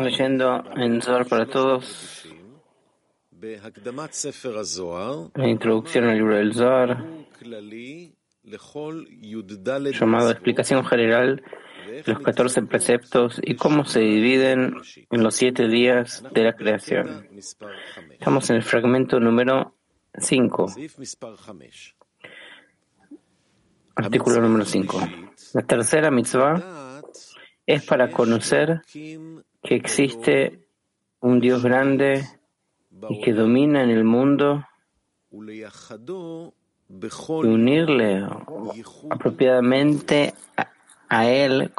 Estamos leyendo en Zohar para todos. la introducción al libro del Zohar, llamado Explicación General de los 14 preceptos y cómo se dividen en los siete días de la creación. Estamos en el fragmento número 5, artículo número 5. La tercera mitzvah es para conocer que existe un Dios grande y que domina en el mundo y unirle apropiadamente a, Él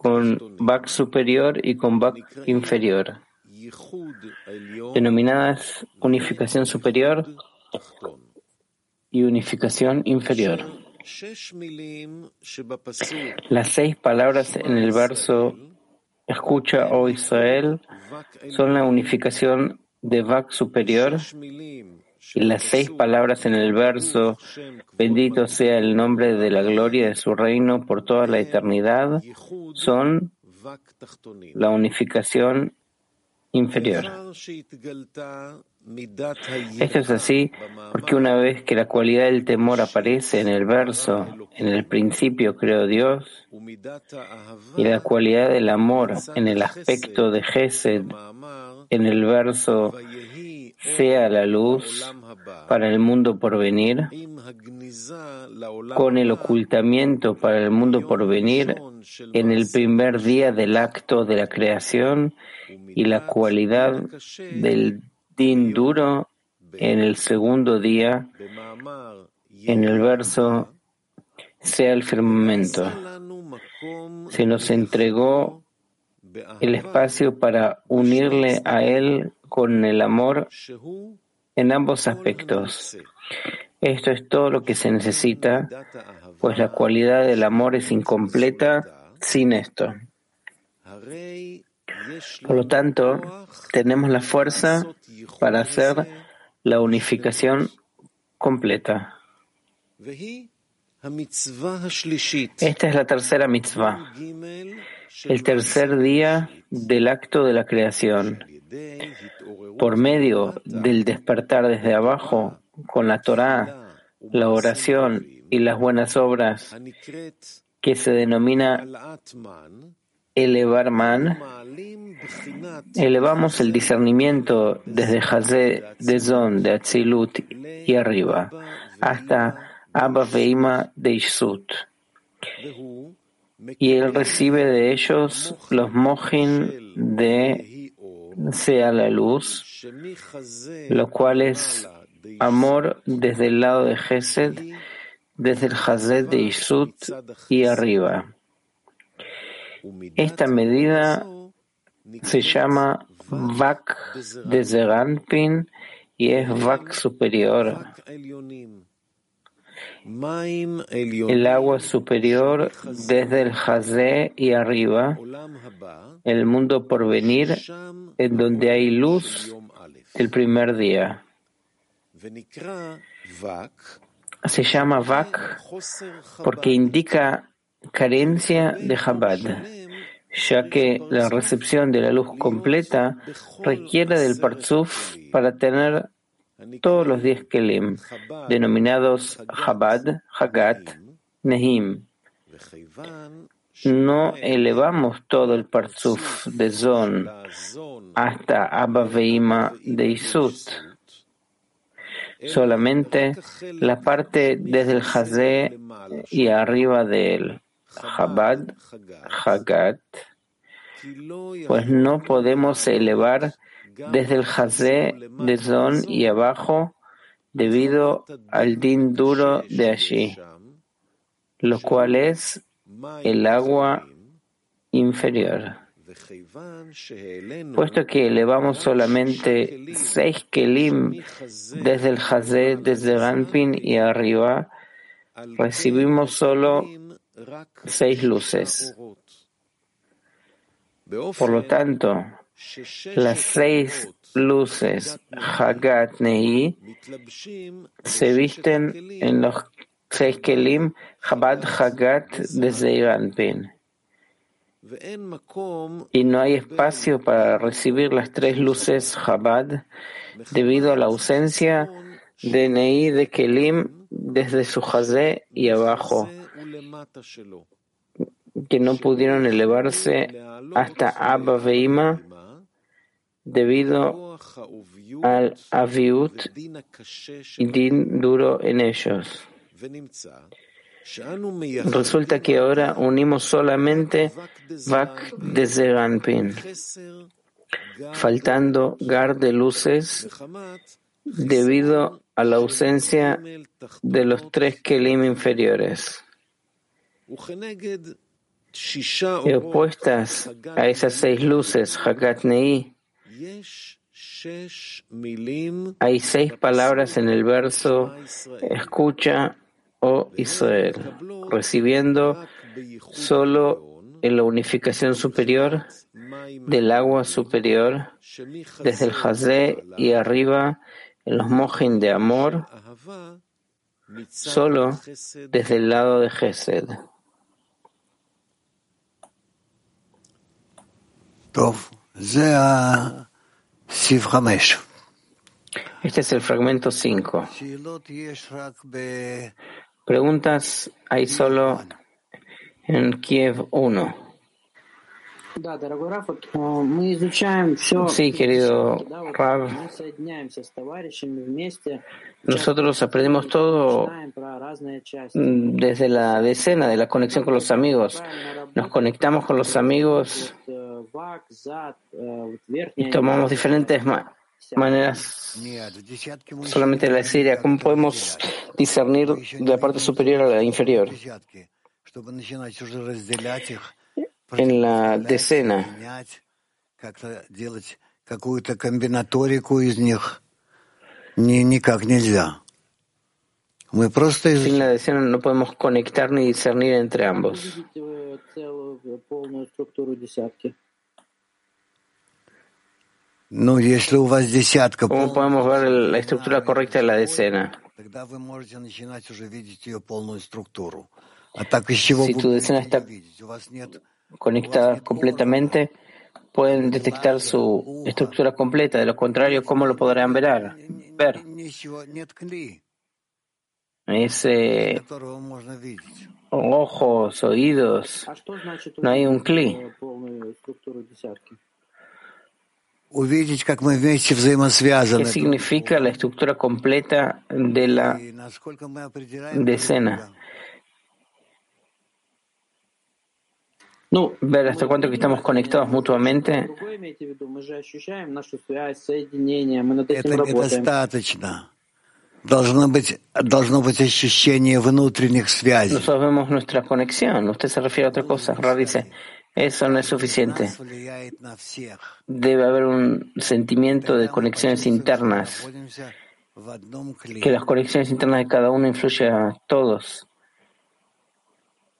con Bak superior y con Bak inferior, denominadas unificación superior y unificación inferior. Las seis palabras en el verso Escucha, oh Israel, son la unificación de Vak superior. Y las seis palabras en el verso Bendito sea el nombre de la gloria de su reino por toda la eternidad son la unificación inferior. Esto es así porque una vez que la cualidad del temor aparece en el verso, en el principio creó Dios, y la cualidad del amor en el aspecto de Gesed, en el verso sea la luz para el mundo por venir, con el ocultamiento para el mundo por venir en el primer día del acto de la creación y la cualidad del din duro en el segundo día, en el verso sea el firmamento. Se nos entregó el espacio para unirle a Él con el amor en ambos aspectos. Esto es todo lo que se necesita, pues la cualidad del amor es incompleta sin esto. Por lo tanto, tenemos la fuerza para hacer la unificación completa. Esta es la tercera mitzvah, el tercer día del acto de la creación. Por medio del despertar desde abajo, con la Torah, la oración y las buenas obras, que se denomina elevar man, elevamos el discernimiento desde Hazé de Zon de Atzilut y arriba hasta Abba Veima de Ishut. Y él recibe de ellos los mojin de Sea la luz, lo cual es amor desde el lado de Gesed, desde el Hazed de Ishut y arriba. Esta medida se llama VAC de Zeranpin y es VAC superior. El agua superior desde el Hazé y arriba, el mundo por venir, en donde hay luz el primer día. Se llama VAC porque indica carencia de Chabad, ya que la recepción de la luz completa requiere del Parzuf para tener todos los diez Kelim, denominados Chabad, Hagat, Nehim. No elevamos todo el Parzuf de Zon hasta Abba Veima de Isut. Solamente la parte desde el Hazé y arriba de él. Chabad, Hagat, pues no podemos elevar desde el Hazé de Zon y abajo debido al din duro de allí, lo cual es el agua inferior. Puesto que elevamos solamente seis kelim desde el Hazé, desde Rampin y arriba, recibimos solo seis luces. Por lo tanto, las seis luces Hagat Nei se visten en los seis Kelim Chabad Hagat de Zeiranpin. Y no hay espacio para recibir las tres luces Chabad debido a la ausencia de Nei de Kelim desde su Hazé y abajo, que no pudieron elevarse hasta Abba Veima debido al aviut y din duro en ellos. Resulta que ahora unimos solamente Vak de Zeranpin, faltando Gar de luces debido a la ausencia de los tres Kelim inferiores. Y opuestas a esas seis luces, Hagat Nei, hay seis palabras en el verso escucha, oh Israel, recibiendo solo en la unificación superior del agua superior, desde el Hazé y arriba en los mojin de amor, solo desde el lado de Gesed. Este es el fragmento 5. Preguntas hay solo en Kiev 1. Sí, querido Rav. Nosotros aprendemos todo desde la decena de la conexión con los amigos. Nos conectamos con los amigos y tomamos diferentes maneras solamente la serie. ¿Cómo podemos discernir de la parte superior a la inferior? En la decena. Sin la decena no podemos conectar ni discernir entre ambos. ¿Cómo podemos ver la estructura correcta de la decena? Si tu decena está conectada completamente, pueden detectar su estructura completa. De lo contrario, ¿cómo lo podrán ver? ver? Ese ojos, oídos, no hay un cli. ¿Qué significa la estructura completa de la decena? ver hasta cuánto que estamos conectados mutuamente. Nosotros vemos nuestra conexión. Usted se refiere a otra cosa. Ra dice, eso no es suficiente. Debe haber un sentimiento de conexiones internas. Que las conexiones internas de cada uno influyen a todos.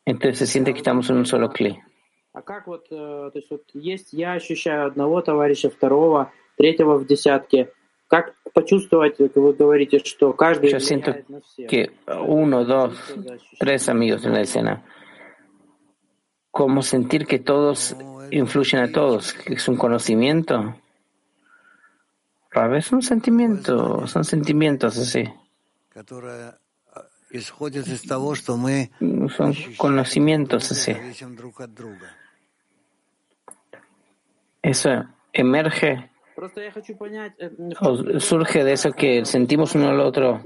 Entonces se siente que estamos en un solo clic. А как вот, то есть вот есть, я ощущаю одного товарища, второго, третьего в десятке. Как почувствовать, как вы говорите, что каждый Yo siento на всех? que uno, dos, tres amigos en la escena. ¿Cómo sentir que todos influyen a todos? ¿Que es un conocimiento? A veces un sentimiento, son sentimientos así. Son conocimientos así. Eso emerge o surge de eso que sentimos uno al otro.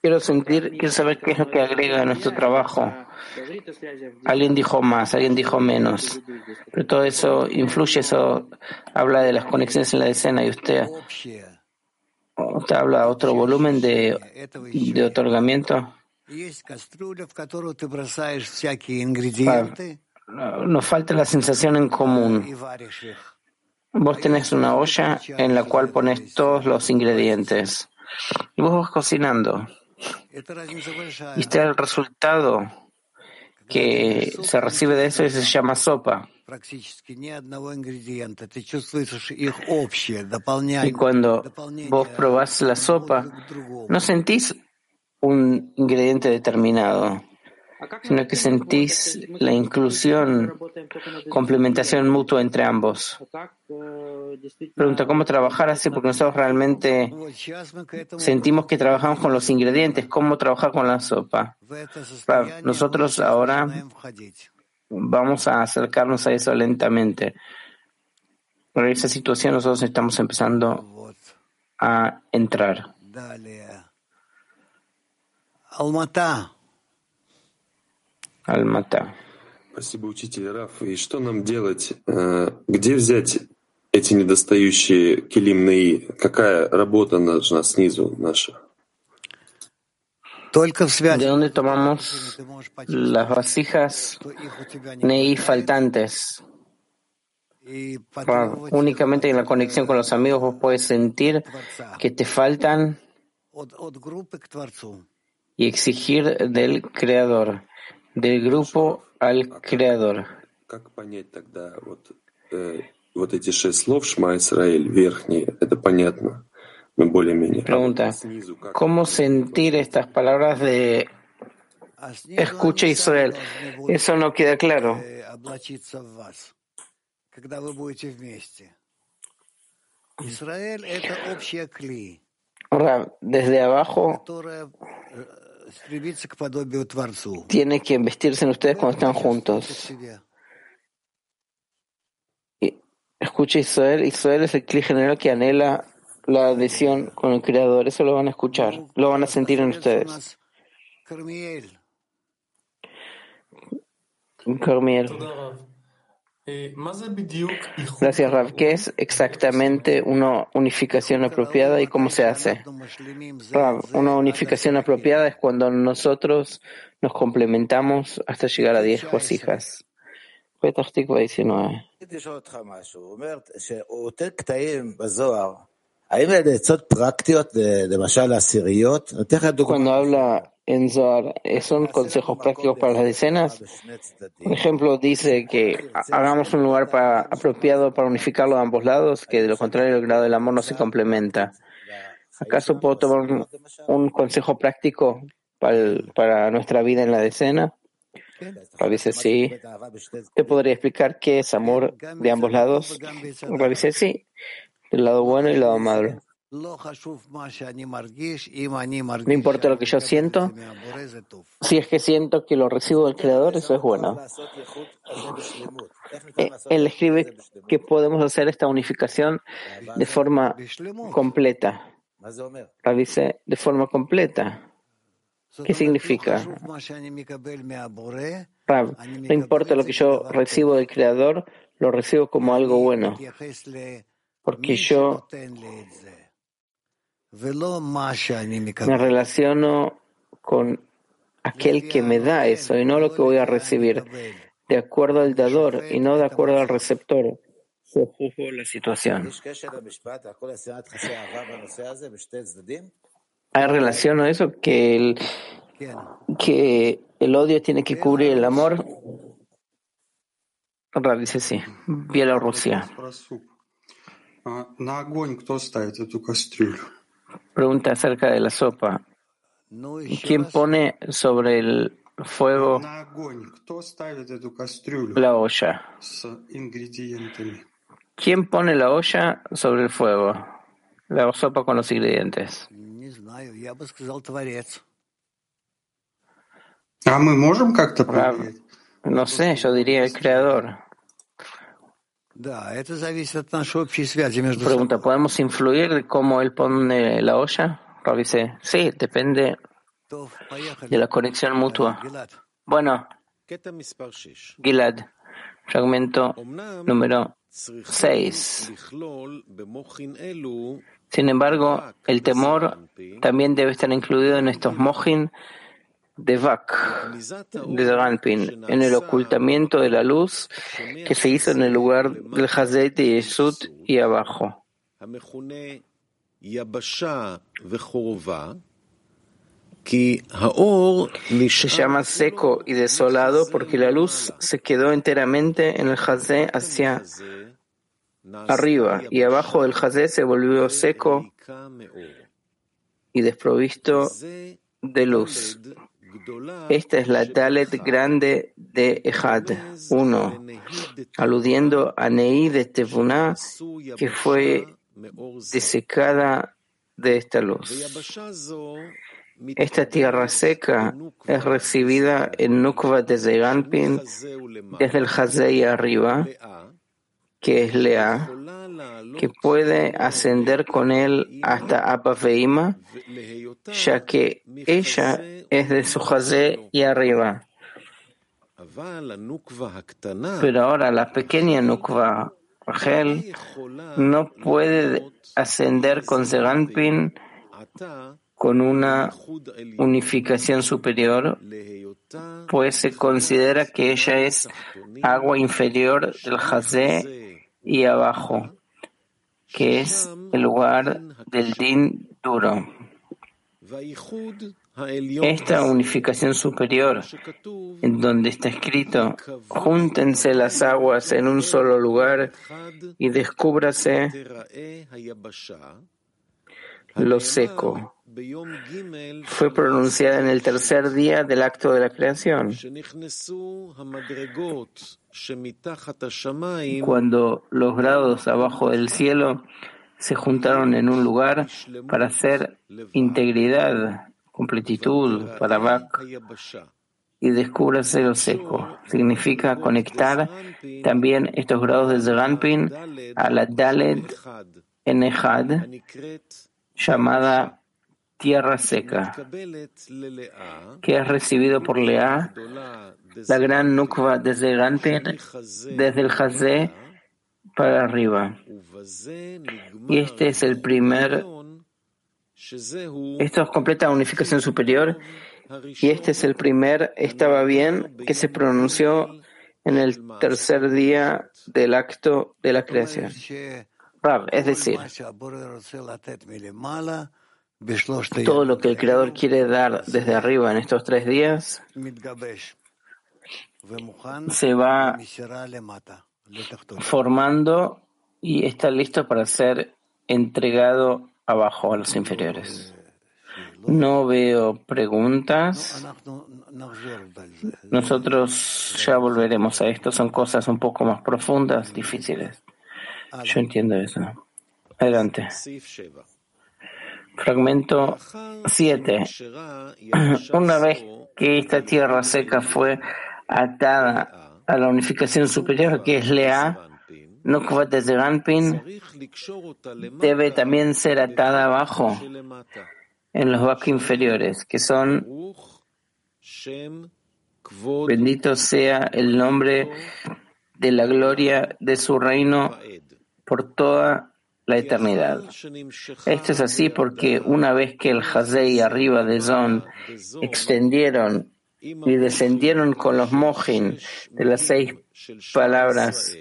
Quiero sentir, quiero saber qué es lo que agrega a nuestro trabajo. Alguien dijo más, alguien dijo menos. Pero todo eso influye, eso habla de las conexiones en la escena y usted te habla otro volumen de, de otorgamiento. Nos falta la sensación en común. Vos tenés una olla en la cual pones todos los ingredientes y vos vas cocinando. Y este el resultado que se recibe de eso y se llama sopa. Y cuando vos probás la sopa, no sentís un ingrediente determinado, sino que sentís la inclusión, complementación mutua entre ambos. Pregunta, ¿cómo trabajar así? Porque nosotros realmente sentimos que trabajamos con los ingredientes, ¿cómo trabajar con la sopa? Nosotros ahora vamos a acercarnos a eso lentamente. En esa situación nosotros estamos empezando a entrar. Almata. Almata. Спасибо, учитель Раф. И что нам делать? Где взять эти недостающие килим Какая работа нужна снизу наша? ¿De dónde tomamos las vasijas Nei faltantes? Únicamente en la conexión con los amigos vos puedes sentir que te faltan y exigir del Creador, del grupo al Creador. Pregunta, ¿cómo sentir estas palabras de escucha Israel? Eso no queda claro. Desde abajo tiene que vestirse en ustedes cuando están juntos. Escucha Israel. Israel es el clic general que anhela la adhesión con el Creador. Eso lo van a escuchar, lo van a sentir en ustedes. Carmiel. Gracias, Rav. ¿Qué es exactamente una unificación apropiada y cómo se hace? Rav, una unificación apropiada es cuando nosotros nos complementamos hasta llegar a 10 vasijas. Petah 19. Cuando habla en Zohar, ¿son consejos prácticos para las decenas? Por ejemplo, dice que hagamos un lugar apropiado para unificarlo a ambos lados, que de lo contrario el grado del amor no se complementa. ¿Acaso puedo tomar un, consejo práctico para, nuestra vida en la decena? dice sí. ¿Te podría explicar qué es amor de ambos lados? dice sí el lado bueno y el lado malo. No importa lo que yo siento, si es que siento que lo recibo del Creador, eso es bueno. Eh, él escribe que podemos hacer esta unificación de forma completa. Dice, de forma completa. ¿Qué significa? no importa lo que yo recibo del Creador, lo recibo como algo bueno porque yo me relaciono con aquel que me da eso y no lo que voy a recibir, de acuerdo al dador y no de acuerdo al receptor. la situación. ¿Hay relación a eso? ¿Que el, ¿Que el odio tiene que cubrir el amor? Dice sí. Bielorrusia. Pregunta acerca de la sopa. ¿Quién pone sobre el fuego la olla? ¿Quién pone la olla sobre el fuego? La sopa con los ingredientes. No sé, yo diría el creador. Pregunta, ¿podemos influir de cómo él pone la olla? Rav dice, sí, depende de la conexión mutua. Bueno, Gilad, fragmento número 6. Sin embargo, el temor también debe estar incluido en estos mojin de Vak, de Ranpin, en el ocultamiento de la luz que se hizo en el lugar del Hazet de Yesud y abajo. Se llama seco y desolado porque la luz se quedó enteramente en el jazé hacia arriba y abajo del jazé se volvió seco y desprovisto de luz. Esta es la Dalet grande de Ejad, uno, aludiendo a Nei de Tevuna, que fue desecada de esta luz. Esta tierra seca es recibida en Nukva desde Ganpin, desde el Hazei arriba, que es Lea, que puede ascender con él hasta Abba ya que ella es de su Hazé y arriba. Pero ahora la pequeña Nukva, Rachel, no puede ascender con Zeganpin con una unificación superior, pues se considera que ella es agua inferior del Hazé y abajo, que es el lugar del Din duro. Esta unificación superior, en donde está escrito, júntense las aguas en un solo lugar y descúbrase lo seco, fue pronunciada en el tercer día del acto de la creación, cuando los grados abajo del cielo se juntaron en un lugar para hacer integridad, completitud, para Bak, y descúbrase lo seco. Significa conectar también estos grados de Zeranpin a la Dalet en Ejad, llamada tierra seca, que es recibido por Lea, la gran Nukva desde Ganpin, desde el Hazé para arriba. Y este es el primer, esto es completa unificación superior, y este es el primer estaba bien que se pronunció en el tercer día del acto de la creación. es decir, todo lo que el Creador quiere dar desde arriba en estos tres días se va formando y está listo para ser entregado abajo a los inferiores. No veo preguntas. Nosotros ya volveremos a esto. Son cosas un poco más profundas, difíciles. Yo entiendo eso. Adelante. Fragmento 7. Una vez que esta tierra seca fue atada a la unificación superior, que es Lea, Nukvat de Ganpin, debe también ser atada abajo, en los vacos inferiores, que son Bendito sea el nombre de la gloria de su reino por toda la eternidad. Esto es así porque una vez que el Hazei arriba de Zon extendieron y descendieron con los Mojin de las seis palabras,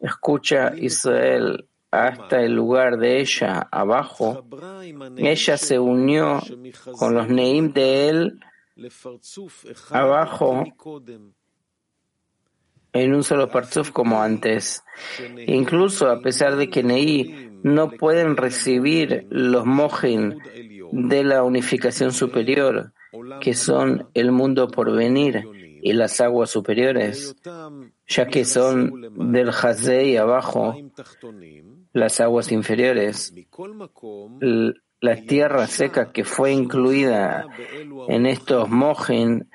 escucha Israel hasta el lugar de ella abajo, ella se unió con los Neim de él abajo en un solo parzuf como antes. Incluso a pesar de que Neí no pueden recibir los mojin de la unificación superior, que son el mundo por venir y las aguas superiores, ya que son del Hazei abajo, las aguas inferiores, la tierra seca que fue incluida en estos mojin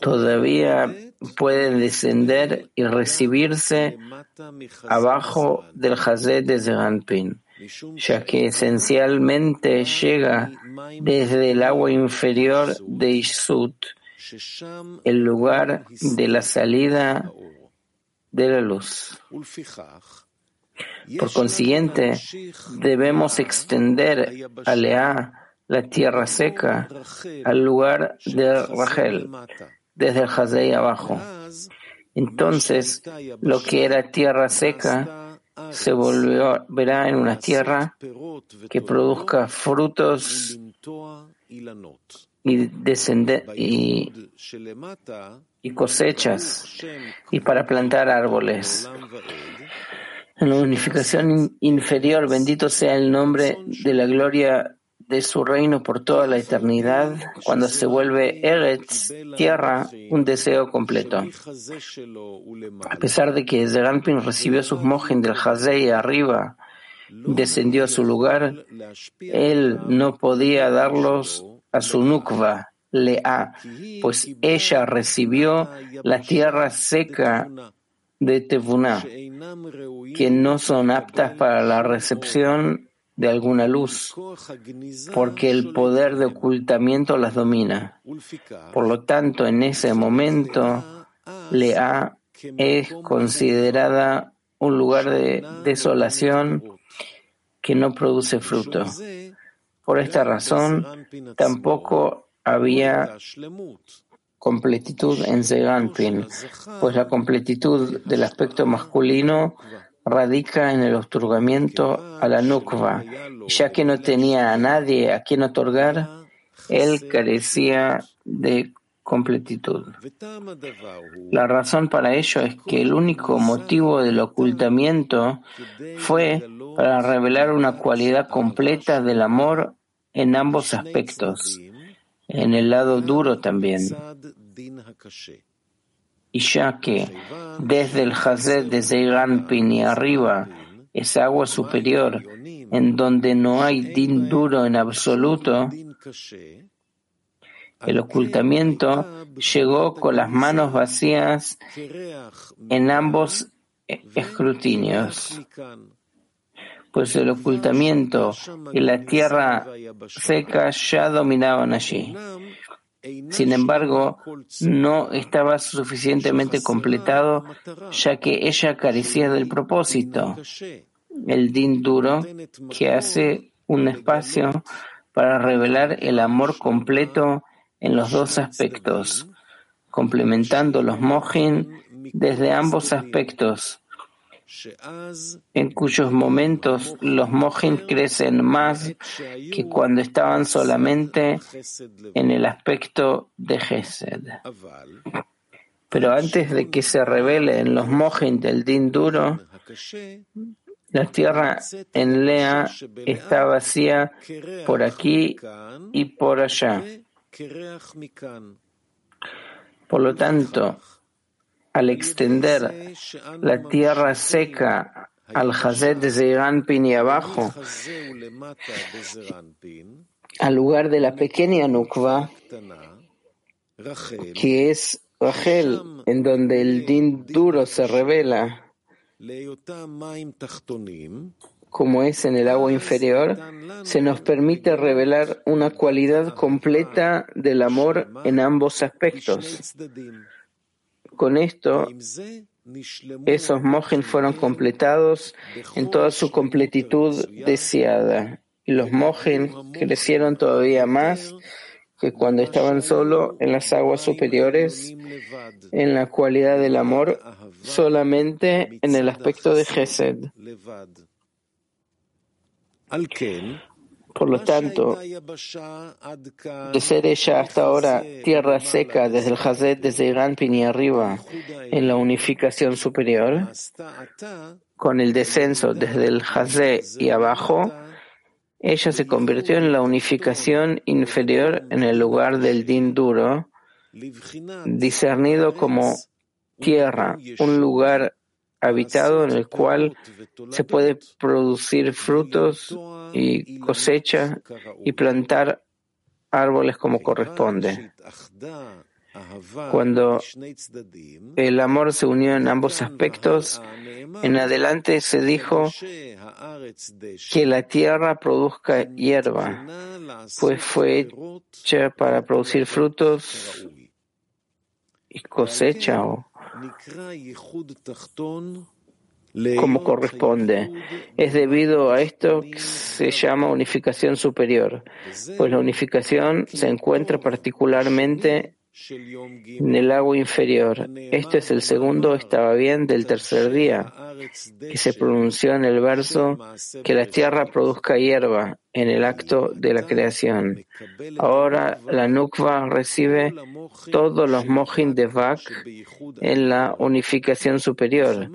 todavía puede descender y recibirse abajo del Hazet de Zeranpin, ya que esencialmente llega desde el agua inferior de Ishut, el lugar de la salida de la luz. Por consiguiente, debemos extender a la tierra seca al lugar de Rachel, desde el Hazei abajo. Entonces, lo que era tierra seca se volvió, verá en una tierra que produzca frutos y, y, y cosechas y para plantar árboles. En la unificación inferior, bendito sea el nombre de la gloria de su reino por toda la eternidad, cuando se vuelve Eretz, tierra, un deseo completo. A pesar de que Zeranpin recibió sus mojen del Hazei arriba, descendió a su lugar, él no podía darlos a su Nukva, Lea, pues ella recibió la tierra seca de Tevuna, que no son aptas para la recepción de alguna luz, porque el poder de ocultamiento las domina. Por lo tanto, en ese momento, Lea es considerada un lugar de desolación que no produce fruto. Por esta razón, tampoco había completitud en Zeganpin, pues la completitud del aspecto masculino radica en el otorgamiento a la Nukva. Ya que no tenía a nadie a quien otorgar, él carecía de completitud. La razón para ello es que el único motivo del ocultamiento fue para revelar una cualidad completa del amor en ambos aspectos, en el lado duro también. Y ya que desde el Hazed de Zeiranpin y arriba es agua superior, en donde no hay din duro en absoluto, el ocultamiento llegó con las manos vacías en ambos escrutinios, pues el ocultamiento y la tierra seca ya dominaban allí. Sin embargo, no estaba suficientemente completado, ya que ella carecía del propósito, el din duro, que hace un espacio para revelar el amor completo en los dos aspectos, complementando los mojin desde ambos aspectos, en cuyos momentos los mojin crecen más que cuando estaban solamente en el aspecto de Gesed. Pero antes de que se revelen los mojin del din duro, la tierra en Lea está vacía por aquí y por allá. Por lo tanto, al extender la tierra seca al Hazet de Zeiranpin y abajo, al lugar de la pequeña Nukva, que es Rachel, en donde el din duro se revela, como es en el agua inferior, se nos permite revelar una cualidad completa del amor en ambos aspectos. Con esto, esos mojen fueron completados en toda su completitud deseada. Y los mojen crecieron todavía más que cuando estaban solo en las aguas superiores, en la cualidad del amor, solamente en el aspecto de Gesed. Por lo tanto, de ser ella hasta ahora tierra seca desde el Hazet, desde Irán y arriba, en la unificación superior, con el descenso desde el Hazé y abajo, ella se convirtió en la unificación inferior en el lugar del Din duro, discernido como tierra, un lugar habitado en el cual se puede producir frutos y cosecha y plantar árboles como corresponde. Cuando el amor se unió en ambos aspectos, en adelante se dijo que la tierra produzca hierba, pues fue hecha para producir frutos y cosecha o como corresponde. Es debido a esto que se llama unificación superior, pues la unificación se encuentra particularmente en el agua inferior. Este es el segundo, estaba bien, del tercer día, que se pronunció en el verso que la tierra produzca hierba en el acto de la creación. Ahora la Nukva recibe todos los mojin de Vak en la unificación superior,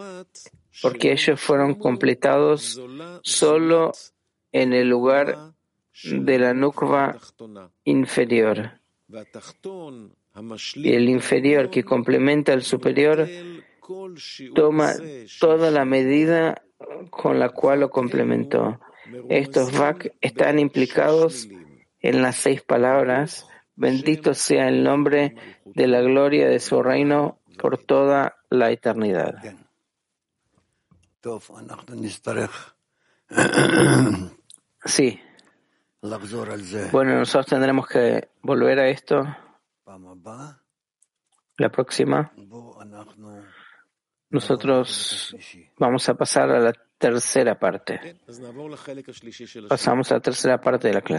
porque ellos fueron completados solo en el lugar de la Nukva inferior. Y el inferior que complementa al superior toma toda la medida con la cual lo complementó. Estos vak están implicados en las seis palabras. Bendito sea el nombre de la gloria de su reino por toda la eternidad. Sí. Bueno, nosotros tendremos que volver a esto la próxima. Nosotros vamos a pasar a la tercera parte. Pasamos a la tercera parte de la clase.